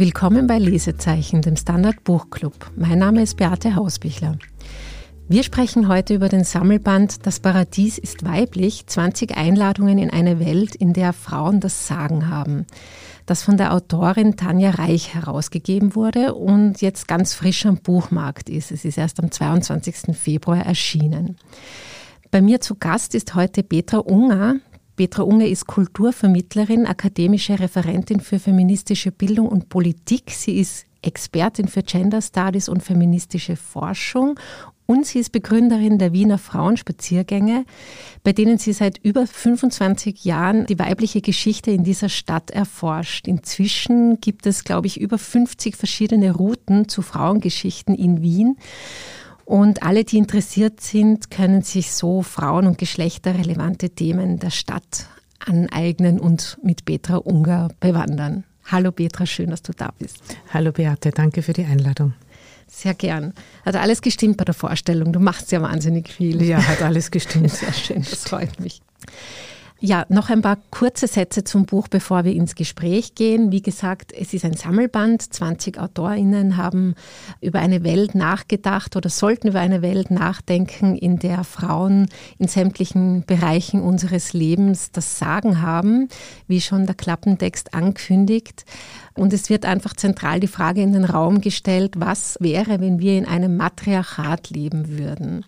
Willkommen bei Lesezeichen, dem Standard Buchclub. Mein Name ist Beate Hausbichler. Wir sprechen heute über den Sammelband Das Paradies ist weiblich, 20 Einladungen in eine Welt, in der Frauen das Sagen haben, das von der Autorin Tanja Reich herausgegeben wurde und jetzt ganz frisch am Buchmarkt ist. Es ist erst am 22. Februar erschienen. Bei mir zu Gast ist heute Petra Unger. Petra Unger ist Kulturvermittlerin, akademische Referentin für feministische Bildung und Politik. Sie ist Expertin für Gender Studies und feministische Forschung und sie ist Begründerin der Wiener Frauenspaziergänge, bei denen sie seit über 25 Jahren die weibliche Geschichte in dieser Stadt erforscht. Inzwischen gibt es, glaube ich, über 50 verschiedene Routen zu Frauengeschichten in Wien. Und alle, die interessiert sind, können sich so frauen- und geschlechterrelevante Themen der Stadt aneignen und mit Petra Unger bewandern. Hallo Petra, schön, dass du da bist. Hallo Beate, danke für die Einladung. Sehr gern. Hat alles gestimmt bei der Vorstellung? Du machst ja wahnsinnig viel. Ja, hat alles gestimmt. Sehr schön, das freut mich. Ja, noch ein paar kurze Sätze zum Buch, bevor wir ins Gespräch gehen. Wie gesagt, es ist ein Sammelband. 20 AutorInnen haben über eine Welt nachgedacht oder sollten über eine Welt nachdenken, in der Frauen in sämtlichen Bereichen unseres Lebens das Sagen haben, wie schon der Klappentext ankündigt. Und es wird einfach zentral die Frage in den Raum gestellt, was wäre, wenn wir in einem Matriarchat leben würden?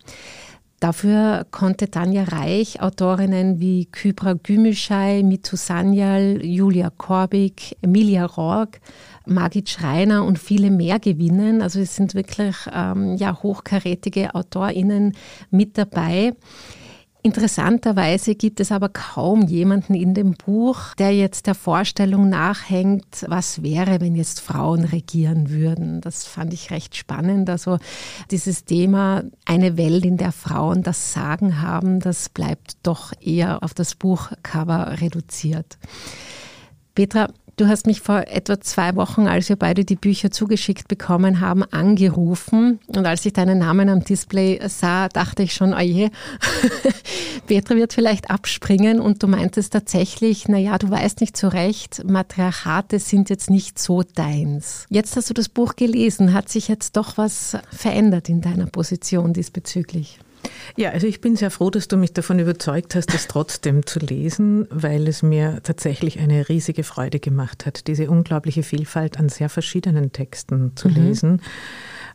Dafür konnte Tanja Reich Autorinnen wie Kybra Gümüşay, Mitu Sanyal, Julia Korbig, Emilia Rorg, Margit Schreiner und viele mehr gewinnen. Also es sind wirklich ähm, ja, hochkarätige AutorInnen mit dabei. Interessanterweise gibt es aber kaum jemanden in dem Buch, der jetzt der Vorstellung nachhängt, was wäre, wenn jetzt Frauen regieren würden. Das fand ich recht spannend. Also dieses Thema, eine Welt, in der Frauen das Sagen haben, das bleibt doch eher auf das Buchcover reduziert. Petra, Du hast mich vor etwa zwei Wochen, als wir beide die Bücher zugeschickt bekommen haben, angerufen. Und als ich deinen Namen am Display sah, dachte ich schon, oje, Petra wird vielleicht abspringen. Und du meintest tatsächlich, na ja, du weißt nicht so recht, Matriarchate sind jetzt nicht so deins. Jetzt hast du das Buch gelesen. Hat sich jetzt doch was verändert in deiner Position diesbezüglich? Ja, also ich bin sehr froh, dass du mich davon überzeugt hast, das trotzdem zu lesen, weil es mir tatsächlich eine riesige Freude gemacht hat, diese unglaubliche Vielfalt an sehr verschiedenen Texten zu mhm. lesen.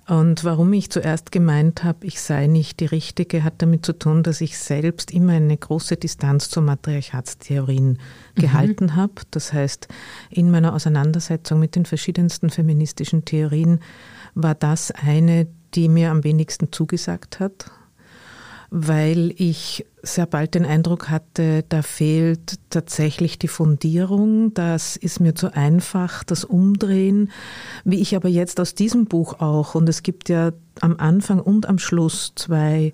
Und warum ich zuerst gemeint habe, ich sei nicht die Richtige, hat damit zu tun, dass ich selbst immer eine große Distanz zu Matriarchatstheorien mhm. gehalten habe. Das heißt, in meiner Auseinandersetzung mit den verschiedensten feministischen Theorien war das eine, die mir am wenigsten zugesagt hat weil ich sehr bald den Eindruck hatte, da fehlt tatsächlich die Fundierung, das ist mir zu einfach, das Umdrehen, wie ich aber jetzt aus diesem Buch auch, und es gibt ja am Anfang und am Schluss zwei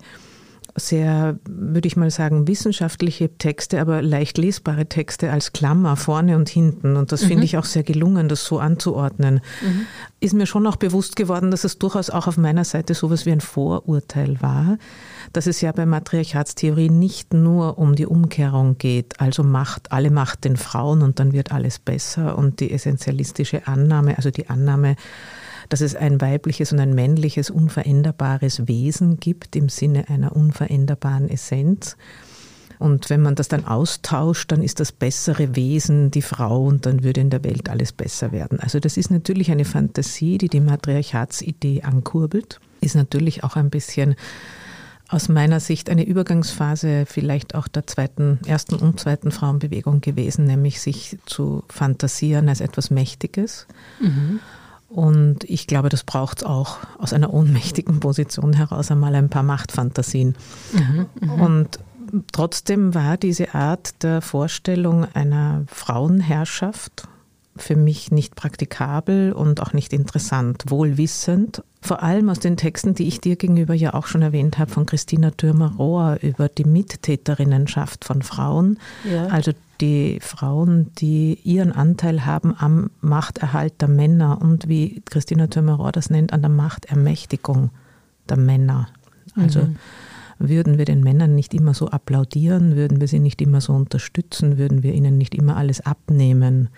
sehr, würde ich mal sagen, wissenschaftliche Texte, aber leicht lesbare Texte als Klammer vorne und hinten. Und das mhm. finde ich auch sehr gelungen, das so anzuordnen. Mhm. Ist mir schon auch bewusst geworden, dass es durchaus auch auf meiner Seite sowas wie ein Vorurteil war, dass es ja bei Matriarchatstheorie nicht nur um die Umkehrung geht, also Macht, alle Macht den Frauen und dann wird alles besser und die essentialistische Annahme, also die Annahme, dass es ein weibliches und ein männliches unveränderbares Wesen gibt im Sinne einer unveränderbaren Essenz. Und wenn man das dann austauscht, dann ist das bessere Wesen die Frau und dann würde in der Welt alles besser werden. Also das ist natürlich eine Fantasie, die die Matriarchatsidee ankurbelt, ist natürlich auch ein bisschen aus meiner Sicht eine Übergangsphase vielleicht auch der zweiten, ersten und zweiten Frauenbewegung gewesen, nämlich sich zu fantasieren als etwas Mächtiges. Mhm. Und ich glaube, das braucht es auch aus einer ohnmächtigen Position heraus einmal ein paar Machtfantasien. Mhm, mh. Und trotzdem war diese Art der Vorstellung einer Frauenherrschaft für mich nicht praktikabel und auch nicht interessant, wohlwissend. Vor allem aus den Texten, die ich dir gegenüber ja auch schon erwähnt habe, von Christina Thürmer-Rohr über die Mittäterinnenschaft von Frauen. Ja. Also die Frauen, die ihren Anteil haben am Machterhalt der Männer und wie Christina Thürmer-Rohr das nennt, an der Machtermächtigung der Männer. Also mhm. würden wir den Männern nicht immer so applaudieren, würden wir sie nicht immer so unterstützen, würden wir ihnen nicht immer alles abnehmen,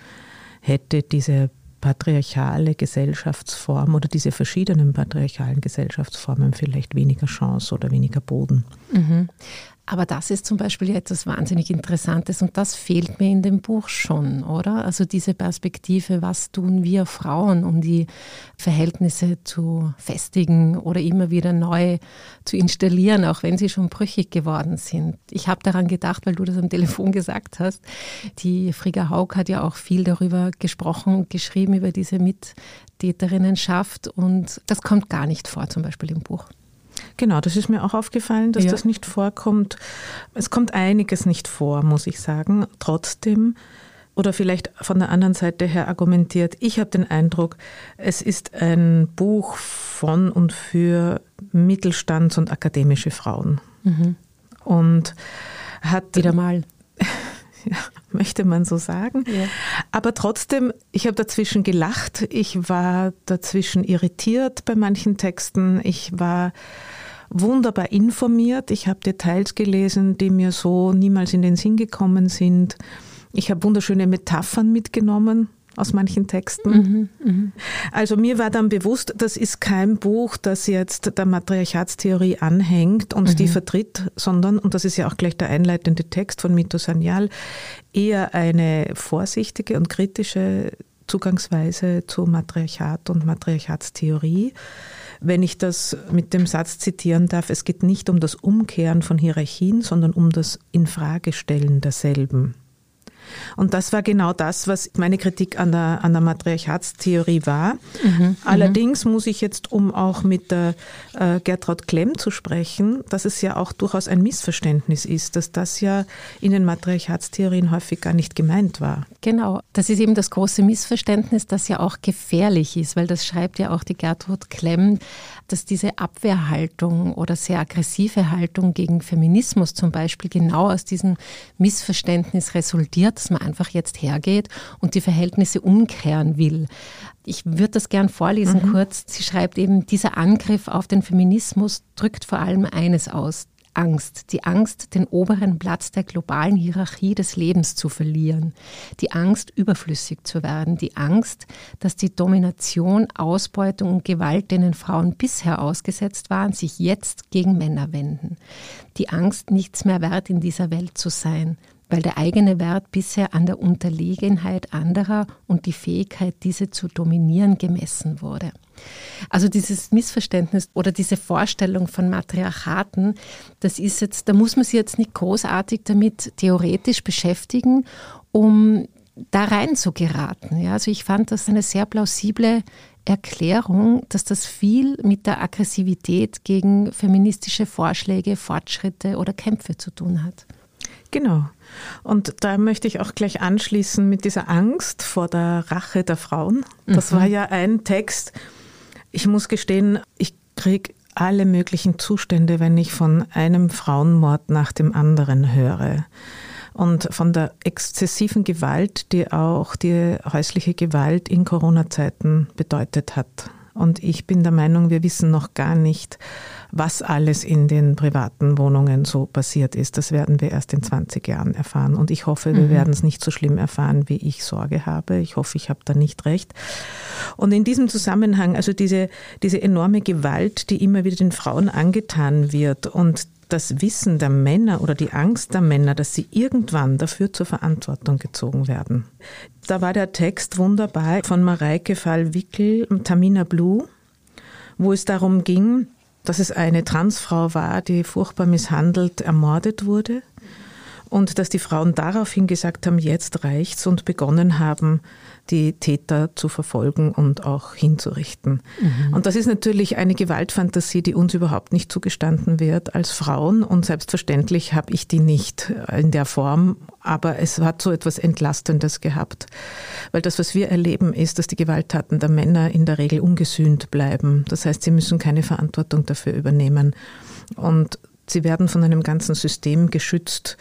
hätte diese patriarchale Gesellschaftsform oder diese verschiedenen patriarchalen Gesellschaftsformen vielleicht weniger Chance oder weniger Boden. Mhm. Aber das ist zum Beispiel etwas wahnsinnig Interessantes und das fehlt mir in dem Buch schon, oder? Also diese Perspektive, was tun wir Frauen, um die Verhältnisse zu festigen oder immer wieder neu zu installieren, auch wenn sie schon brüchig geworden sind. Ich habe daran gedacht, weil du das am Telefon gesagt hast. Die Frigga Haug hat ja auch viel darüber gesprochen und geschrieben, über diese Mittäterinnenschaft und das kommt gar nicht vor, zum Beispiel im Buch. Genau, das ist mir auch aufgefallen, dass ja. das nicht vorkommt. Es kommt einiges nicht vor, muss ich sagen. Trotzdem, oder vielleicht von der anderen Seite her argumentiert, ich habe den Eindruck, es ist ein Buch von und für Mittelstands- und akademische Frauen. Mhm. Und hat. Wieder mal. ja, möchte man so sagen. Ja. Aber trotzdem, ich habe dazwischen gelacht, ich war dazwischen irritiert bei manchen Texten, ich war wunderbar informiert, ich habe Details gelesen, die mir so niemals in den Sinn gekommen sind. Ich habe wunderschöne Metaphern mitgenommen aus manchen Texten. Mhm, mh. Also mir war dann bewusst, das ist kein Buch, das jetzt der Matriarchatstheorie anhängt und mhm. die vertritt, sondern, und das ist ja auch gleich der einleitende Text von Mito Sanyal, eher eine vorsichtige und kritische Zugangsweise zu Matriarchat und Matriarchatstheorie. Wenn ich das mit dem Satz zitieren darf, es geht nicht um das Umkehren von Hierarchien, sondern um das Infragestellen derselben. Und das war genau das, was meine Kritik an der, an der Matriarchatstheorie war. Mhm, mhm, Allerdings muss ich jetzt, um auch mit der äh, Gertraud Klemm zu sprechen, dass es ja auch durchaus ein Missverständnis ist, dass das ja in den Matriarchatstheorien häufig gar nicht gemeint war. Genau, das ist eben das große Missverständnis, das ja auch gefährlich ist, weil das schreibt ja auch die Gertrud Klemm dass diese Abwehrhaltung oder sehr aggressive Haltung gegen Feminismus zum Beispiel genau aus diesem Missverständnis resultiert, dass man einfach jetzt hergeht und die Verhältnisse umkehren will. Ich würde das gern vorlesen mhm. kurz. Sie schreibt eben, dieser Angriff auf den Feminismus drückt vor allem eines aus, Angst, die Angst, den oberen Platz der globalen Hierarchie des Lebens zu verlieren, die Angst, überflüssig zu werden, die Angst, dass die Domination, Ausbeutung und Gewalt, denen Frauen bisher ausgesetzt waren, sich jetzt gegen Männer wenden, die Angst, nichts mehr wert in dieser Welt zu sein, weil der eigene Wert bisher an der Unterlegenheit anderer und die Fähigkeit, diese zu dominieren, gemessen wurde. Also dieses Missverständnis oder diese Vorstellung von Matriarchaten, das ist jetzt, da muss man sich jetzt nicht großartig damit theoretisch beschäftigen, um da rein zu geraten. Ja, also ich fand das eine sehr plausible Erklärung, dass das viel mit der Aggressivität gegen feministische Vorschläge, Fortschritte oder Kämpfe zu tun hat. Genau. Und da möchte ich auch gleich anschließen mit dieser Angst vor der Rache der Frauen. Das mhm. war ja ein Text. Ich muss gestehen, ich kriege alle möglichen Zustände, wenn ich von einem Frauenmord nach dem anderen höre. Und von der exzessiven Gewalt, die auch die häusliche Gewalt in Corona-Zeiten bedeutet hat. Und ich bin der Meinung, wir wissen noch gar nicht, was alles in den privaten Wohnungen so passiert ist. Das werden wir erst in 20 Jahren erfahren. Und ich hoffe, wir mhm. werden es nicht so schlimm erfahren, wie ich Sorge habe. Ich hoffe, ich habe da nicht recht. Und in diesem Zusammenhang, also diese, diese enorme Gewalt, die immer wieder den Frauen angetan wird und das Wissen der Männer oder die Angst der Männer, dass sie irgendwann dafür zur Verantwortung gezogen werden. Da war der Text wunderbar von Mareike Fall-Wickel, Tamina Blue, wo es darum ging, dass es eine Transfrau war, die furchtbar misshandelt, ermordet wurde und dass die Frauen daraufhin gesagt haben, jetzt reicht's und begonnen haben, die Täter zu verfolgen und auch hinzurichten. Mhm. Und das ist natürlich eine Gewaltfantasie, die uns überhaupt nicht zugestanden wird als Frauen. Und selbstverständlich habe ich die nicht in der Form. Aber es hat so etwas Entlastendes gehabt. Weil das, was wir erleben, ist, dass die Gewalttaten der Männer in der Regel ungesühnt bleiben. Das heißt, sie müssen keine Verantwortung dafür übernehmen. Und sie werden von einem ganzen System geschützt,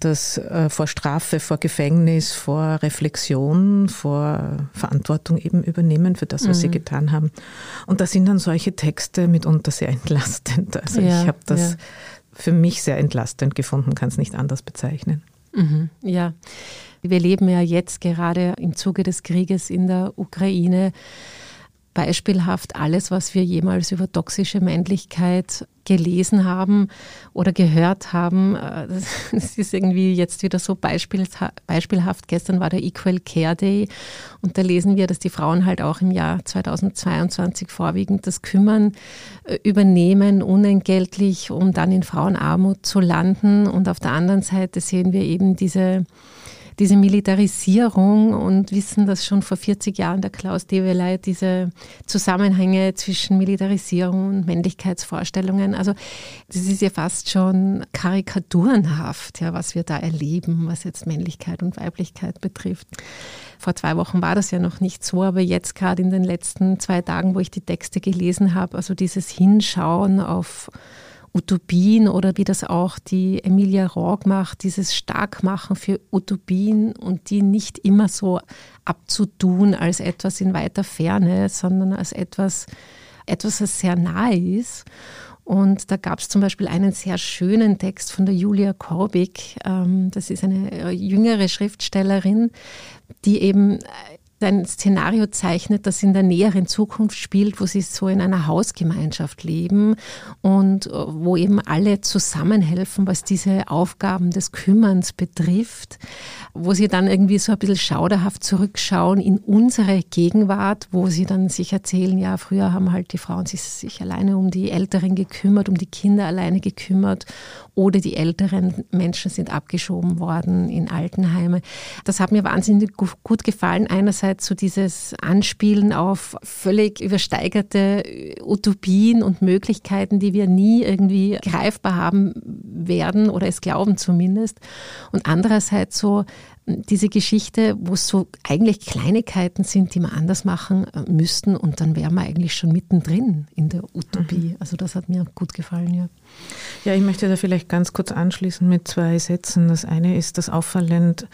das äh, vor Strafe, vor Gefängnis, vor Reflexion, vor Verantwortung eben übernehmen für das, was mhm. sie getan haben. Und da sind dann solche Texte mitunter sehr entlastend. Also ja, ich habe das ja. für mich sehr entlastend gefunden, kann es nicht anders bezeichnen. Mhm, ja. Wir leben ja jetzt gerade im Zuge des Krieges in der Ukraine beispielhaft alles, was wir jemals über toxische Männlichkeit gelesen haben oder gehört haben. Äh, das ist irgendwie jetzt wieder so beispielhaft. Gestern war der Equal Care Day und da lesen wir, dass die Frauen halt auch im Jahr 2022 vorwiegend das Kümmern äh, übernehmen, unentgeltlich, um dann in Frauenarmut zu landen. Und auf der anderen Seite sehen wir eben diese diese Militarisierung und wissen, dass schon vor 40 Jahren der Klaus Develey diese Zusammenhänge zwischen Militarisierung und Männlichkeitsvorstellungen, also das ist ja fast schon karikaturenhaft, ja, was wir da erleben, was jetzt Männlichkeit und Weiblichkeit betrifft. Vor zwei Wochen war das ja noch nicht so, aber jetzt gerade in den letzten zwei Tagen, wo ich die Texte gelesen habe, also dieses Hinschauen auf Utopien oder wie das auch die Emilia Rorg macht, dieses Starkmachen für Utopien und die nicht immer so abzutun als etwas in weiter Ferne, sondern als etwas, etwas, das sehr nahe ist. Und da gab es zum Beispiel einen sehr schönen Text von der Julia Korbig. Ähm, das ist eine äh, jüngere Schriftstellerin, die eben ein Szenario zeichnet, das in der näheren Zukunft spielt, wo sie so in einer Hausgemeinschaft leben und äh, wo eben alle zusammenhelfen, was diese Aufgaben des Kümmerns betrifft, wo sie dann irgendwie so ein bisschen schauderhaft zurückschauen in unsere Gegenwart, wo sie dann sich erzählen, ja, früher haben halt die Frauen sich, sich alleine um die Älteren gekümmert, um die Kinder alleine gekümmert oder die älteren Menschen sind abgeschoben worden in Altenheime. Das hat mir wahnsinnig gut gefallen. Einerseits so dieses Anspielen auf völlig übersteigerte Utopien und Möglichkeiten, die wir nie irgendwie greifbar haben werden oder es glauben zumindest. Und andererseits so diese Geschichte, wo es so eigentlich Kleinigkeiten sind, die wir anders machen äh, müssten und dann wären wir eigentlich schon mittendrin in der Utopie. Mhm. Also das hat mir gut gefallen, ja. Ja, ich möchte da vielleicht ganz kurz anschließen mit zwei Sätzen. Das eine ist, dass auffallend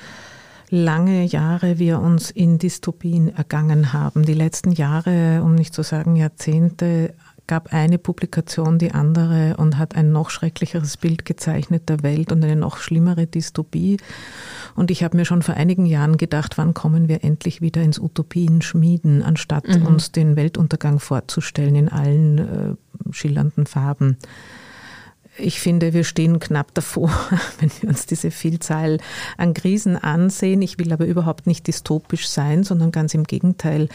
lange Jahre wir uns in Dystopien ergangen haben. Die letzten Jahre, um nicht zu sagen Jahrzehnte, gab eine Publikation die andere und hat ein noch schrecklicheres Bild gezeichnet der Welt und eine noch schlimmere Dystopie. Und ich habe mir schon vor einigen Jahren gedacht, wann kommen wir endlich wieder ins Utopien schmieden, anstatt mhm. uns den Weltuntergang vorzustellen in allen äh, schillernden Farben ich finde, wir stehen knapp davor, wenn wir uns diese Vielzahl an Krisen ansehen. Ich will aber überhaupt nicht dystopisch sein, sondern ganz im Gegenteil.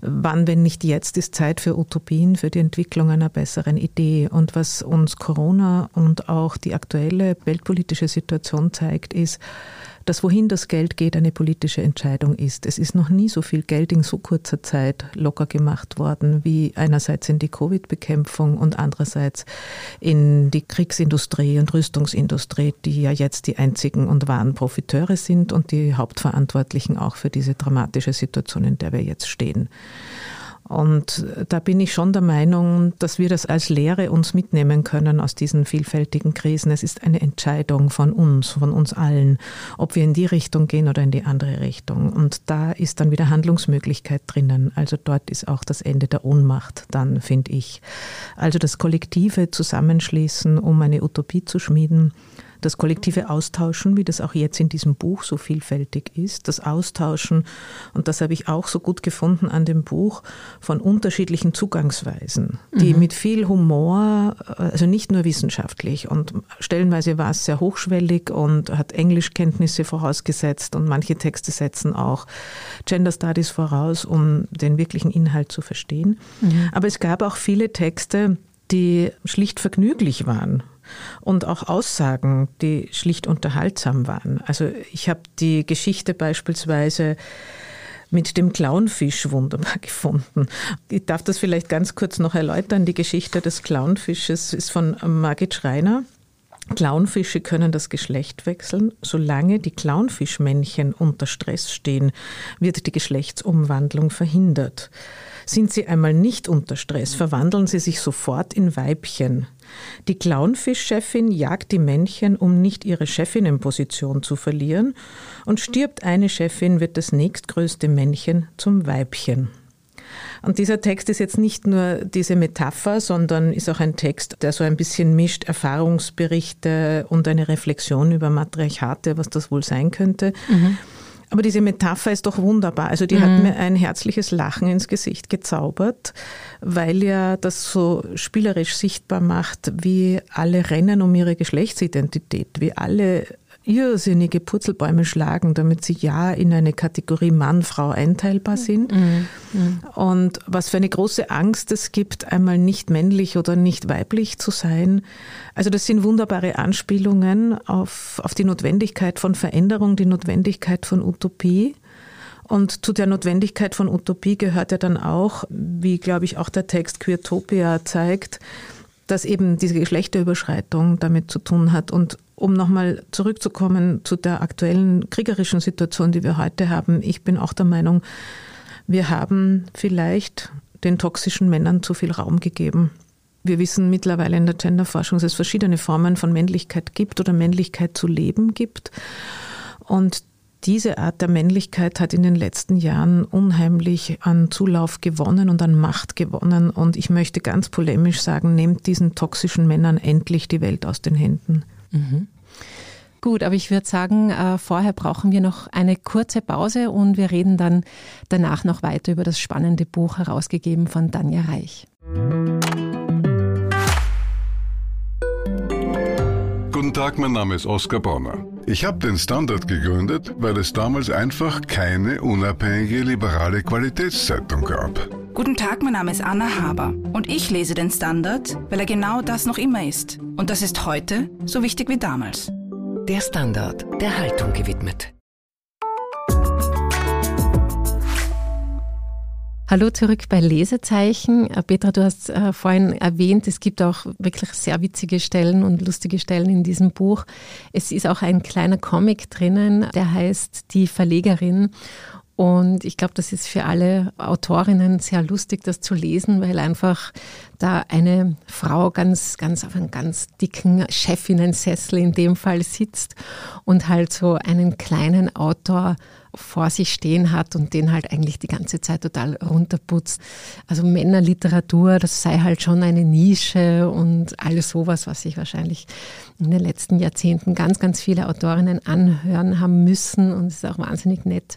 Wann, wenn nicht jetzt, ist Zeit für Utopien, für die Entwicklung einer besseren Idee. Und was uns Corona und auch die aktuelle weltpolitische Situation zeigt, ist, dass wohin das Geld geht, eine politische Entscheidung ist. Es ist noch nie so viel Geld in so kurzer Zeit locker gemacht worden, wie einerseits in die Covid-Bekämpfung und andererseits in die Kriegsindustrie und Rüstungsindustrie, die ja jetzt die einzigen und wahren Profiteure sind und die Hauptverantwortlichen auch für diese dramatische Situation, in der wir jetzt stehen. Und da bin ich schon der Meinung, dass wir das als Lehre uns mitnehmen können aus diesen vielfältigen Krisen. Es ist eine Entscheidung von uns, von uns allen, ob wir in die Richtung gehen oder in die andere Richtung. Und da ist dann wieder Handlungsmöglichkeit drinnen. Also dort ist auch das Ende der Ohnmacht dann, finde ich. Also das kollektive Zusammenschließen, um eine Utopie zu schmieden das kollektive Austauschen, wie das auch jetzt in diesem Buch so vielfältig ist, das Austauschen, und das habe ich auch so gut gefunden an dem Buch, von unterschiedlichen Zugangsweisen, die mhm. mit viel Humor, also nicht nur wissenschaftlich, und stellenweise war es sehr hochschwellig und hat Englischkenntnisse vorausgesetzt und manche Texte setzen auch Gender Studies voraus, um den wirklichen Inhalt zu verstehen. Mhm. Aber es gab auch viele Texte, die schlicht vergnüglich waren und auch Aussagen, die schlicht unterhaltsam waren. Also ich habe die Geschichte beispielsweise mit dem Clownfisch wunderbar gefunden. Ich darf das vielleicht ganz kurz noch erläutern. Die Geschichte des Clownfisches ist von Margit Schreiner. Clownfische können das Geschlecht wechseln. Solange die Clownfischmännchen unter Stress stehen, wird die Geschlechtsumwandlung verhindert. Sind sie einmal nicht unter Stress, verwandeln sie sich sofort in Weibchen. Die Clownfischchefin jagt die Männchen, um nicht ihre Chefinnenposition zu verlieren, und stirbt eine Chefin, wird das nächstgrößte Männchen zum Weibchen. Und dieser Text ist jetzt nicht nur diese Metapher, sondern ist auch ein Text, der so ein bisschen mischt Erfahrungsberichte und eine Reflexion über Matriarchate, was das wohl sein könnte. Mhm. Aber diese Metapher ist doch wunderbar. Also die mhm. hat mir ein herzliches Lachen ins Gesicht gezaubert, weil ja das so spielerisch sichtbar macht, wie alle rennen um ihre Geschlechtsidentität, wie alle irrsinnige Purzelbäume schlagen, damit sie ja in eine Kategorie Mann, Frau einteilbar sind. Mhm. Mhm. Und was für eine große Angst es gibt, einmal nicht männlich oder nicht weiblich zu sein. Also das sind wunderbare Anspielungen auf, auf die Notwendigkeit von Veränderung, die Notwendigkeit von Utopie. Und zu der Notwendigkeit von Utopie gehört ja dann auch, wie glaube ich auch der Text Queertopia zeigt, dass eben diese Geschlechterüberschreitung damit zu tun hat. Und um nochmal zurückzukommen zu der aktuellen kriegerischen Situation, die wir heute haben, ich bin auch der Meinung, wir haben vielleicht den toxischen Männern zu viel Raum gegeben. Wir wissen mittlerweile in der Genderforschung, dass es verschiedene Formen von Männlichkeit gibt oder Männlichkeit zu leben gibt. Und diese Art der Männlichkeit hat in den letzten Jahren unheimlich an Zulauf gewonnen und an Macht gewonnen. Und ich möchte ganz polemisch sagen, nehmt diesen toxischen Männern endlich die Welt aus den Händen. Mhm. Gut, aber ich würde sagen, äh, vorher brauchen wir noch eine kurze Pause und wir reden dann danach noch weiter über das spannende Buch herausgegeben von Danja Reich. Guten Tag, mein Name ist Oskar Bonner. Ich habe den Standard gegründet, weil es damals einfach keine unabhängige liberale Qualitätszeitung gab. Guten Tag, mein Name ist Anna Haber und ich lese den Standard, weil er genau das noch immer ist. Und das ist heute so wichtig wie damals. Der Standard, der Haltung gewidmet. Hallo zurück bei Lesezeichen. Petra, du hast äh, vorhin erwähnt, es gibt auch wirklich sehr witzige Stellen und lustige Stellen in diesem Buch. Es ist auch ein kleiner Comic drinnen, der heißt Die Verlegerin. Und ich glaube, das ist für alle Autorinnen sehr lustig, das zu lesen, weil einfach da eine Frau ganz, ganz auf einem ganz dicken Chefinnensessel in dem Fall sitzt und halt so einen kleinen Autor vor sich stehen hat und den halt eigentlich die ganze Zeit total runterputzt. Also Männerliteratur, das sei halt schon eine Nische und alles sowas, was sich wahrscheinlich in den letzten Jahrzehnten ganz, ganz viele Autorinnen anhören haben müssen und es ist auch wahnsinnig nett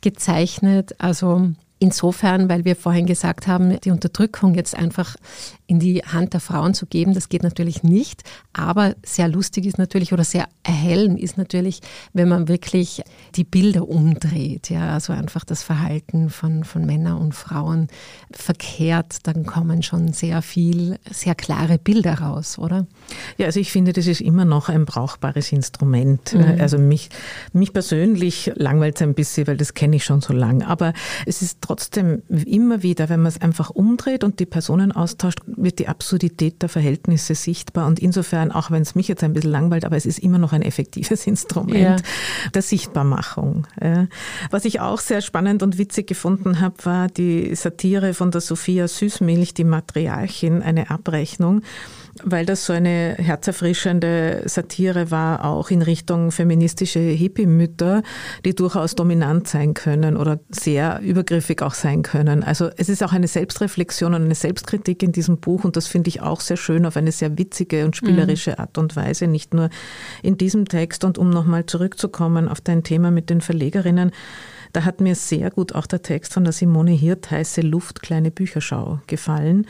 gezeichnet. Also Insofern, weil wir vorhin gesagt haben, die Unterdrückung jetzt einfach in die Hand der Frauen zu geben, das geht natürlich nicht. Aber sehr lustig ist natürlich oder sehr erhellend ist natürlich, wenn man wirklich die Bilder umdreht. Ja, also einfach das Verhalten von, von Männern und Frauen verkehrt, dann kommen schon sehr viel, sehr klare Bilder raus, oder? Ja, also ich finde, das ist immer noch ein brauchbares Instrument. Mhm. Also mich, mich persönlich langweilt es ein bisschen, weil das kenne ich schon so lange. Aber es ist trotzdem immer wieder, wenn man es einfach umdreht und die Personen austauscht, wird die Absurdität der Verhältnisse sichtbar. Und insofern, auch wenn es mich jetzt ein bisschen langweilt, aber es ist immer noch ein effektives Instrument ja. der Sichtbarmachung. Was ich auch sehr spannend und witzig gefunden habe, war die Satire von der Sophia Süßmilch, die Matriarchin, eine Abrechnung weil das so eine herzerfrischende Satire war, auch in Richtung feministische Hippie-Mütter, die durchaus dominant sein können oder sehr übergriffig auch sein können. Also es ist auch eine Selbstreflexion und eine Selbstkritik in diesem Buch und das finde ich auch sehr schön auf eine sehr witzige und spielerische mhm. Art und Weise, nicht nur in diesem Text. Und um nochmal zurückzukommen auf dein Thema mit den Verlegerinnen, da hat mir sehr gut auch der Text von der Simone Hirt, Heiße Luft, kleine Bücherschau gefallen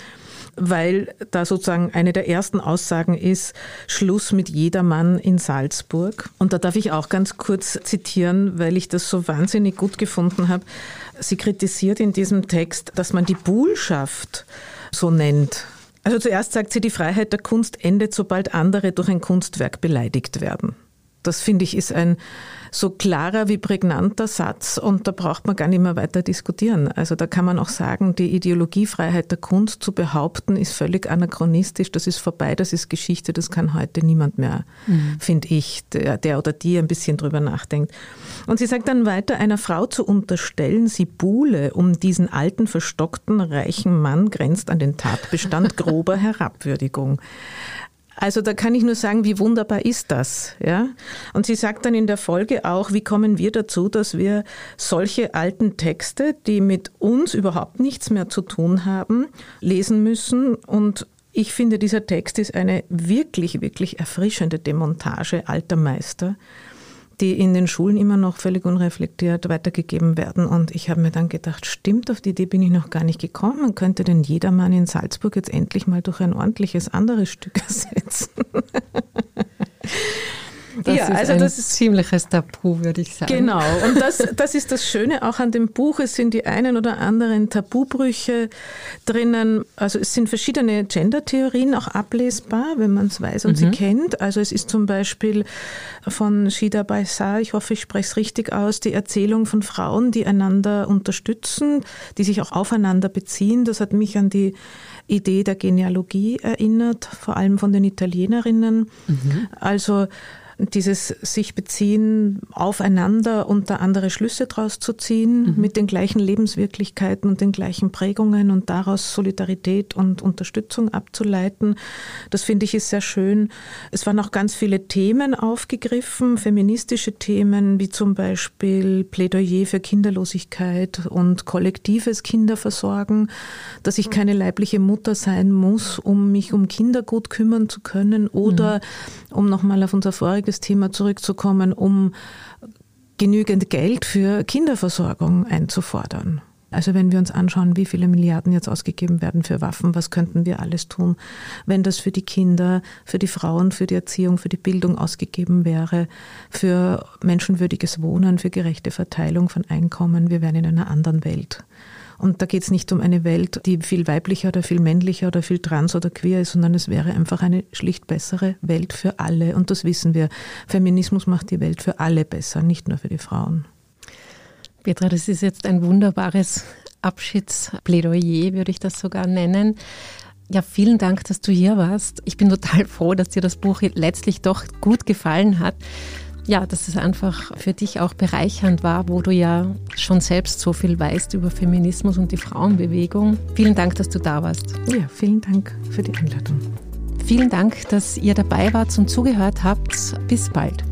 weil da sozusagen eine der ersten Aussagen ist, Schluss mit jedermann in Salzburg. Und da darf ich auch ganz kurz zitieren, weil ich das so wahnsinnig gut gefunden habe. Sie kritisiert in diesem Text, dass man die Buhlschaft so nennt. Also zuerst sagt sie, die Freiheit der Kunst endet, sobald andere durch ein Kunstwerk beleidigt werden. Das finde ich ist ein so klarer wie prägnanter Satz und da braucht man gar nicht mehr weiter diskutieren. Also da kann man auch sagen, die Ideologiefreiheit der Kunst zu behaupten, ist völlig anachronistisch, das ist vorbei, das ist Geschichte, das kann heute niemand mehr, mhm. finde ich, der, der oder die ein bisschen drüber nachdenkt. Und sie sagt dann weiter, einer Frau zu unterstellen, sie buhle um diesen alten, verstockten, reichen Mann, grenzt an den Tatbestand grober Herabwürdigung. Also da kann ich nur sagen, wie wunderbar ist das, ja? Und sie sagt dann in der Folge auch, wie kommen wir dazu, dass wir solche alten Texte, die mit uns überhaupt nichts mehr zu tun haben, lesen müssen und ich finde, dieser Text ist eine wirklich, wirklich erfrischende Demontage alter Meister die in den Schulen immer noch völlig unreflektiert weitergegeben werden. Und ich habe mir dann gedacht, stimmt, auf die Idee bin ich noch gar nicht gekommen. Könnte denn jedermann in Salzburg jetzt endlich mal durch ein ordentliches anderes Stück ersetzen. Das ja, ist also ein das ist ziemliches Tabu, würde ich sagen. Genau, und das, das ist das Schöne auch an dem Buch. Es sind die einen oder anderen Tabubrüche drinnen. Also es sind verschiedene Gender-Theorien auch ablesbar, wenn man es weiß und mhm. sie kennt. Also es ist zum Beispiel von Shida Baisar, ich hoffe, ich spreche es richtig aus, die Erzählung von Frauen, die einander unterstützen, die sich auch aufeinander beziehen. Das hat mich an die Idee der Genealogie erinnert, vor allem von den Italienerinnen. Mhm. Also dieses sich beziehen aufeinander und da andere Schlüsse draus zu ziehen, mhm. mit den gleichen Lebenswirklichkeiten und den gleichen Prägungen und daraus Solidarität und Unterstützung abzuleiten. Das finde ich ist sehr schön. Es waren auch ganz viele Themen aufgegriffen, feministische Themen, wie zum Beispiel Plädoyer für Kinderlosigkeit und kollektives Kinderversorgen, dass ich keine leibliche Mutter sein muss, um mich um Kinder gut kümmern zu können oder mhm. um nochmal auf unser voriges Thema zurückzukommen, um genügend Geld für Kinderversorgung einzufordern. Also wenn wir uns anschauen, wie viele Milliarden jetzt ausgegeben werden für Waffen, was könnten wir alles tun, wenn das für die Kinder, für die Frauen, für die Erziehung, für die Bildung ausgegeben wäre, für menschenwürdiges Wohnen, für gerechte Verteilung von Einkommen. Wir wären in einer anderen Welt. Und da geht es nicht um eine Welt, die viel weiblicher oder viel männlicher oder viel trans oder queer ist, sondern es wäre einfach eine schlicht bessere Welt für alle. Und das wissen wir. Feminismus macht die Welt für alle besser, nicht nur für die Frauen. Petra, das ist jetzt ein wunderbares Abschiedsplädoyer, würde ich das sogar nennen. Ja, vielen Dank, dass du hier warst. Ich bin total froh, dass dir das Buch letztlich doch gut gefallen hat ja, dass es einfach für dich auch bereichernd war, wo du ja schon selbst so viel weißt über Feminismus und die Frauenbewegung. Vielen Dank, dass du da warst. Ja, vielen Dank für die Einladung. Vielen Dank, dass ihr dabei wart und zugehört habt. Bis bald.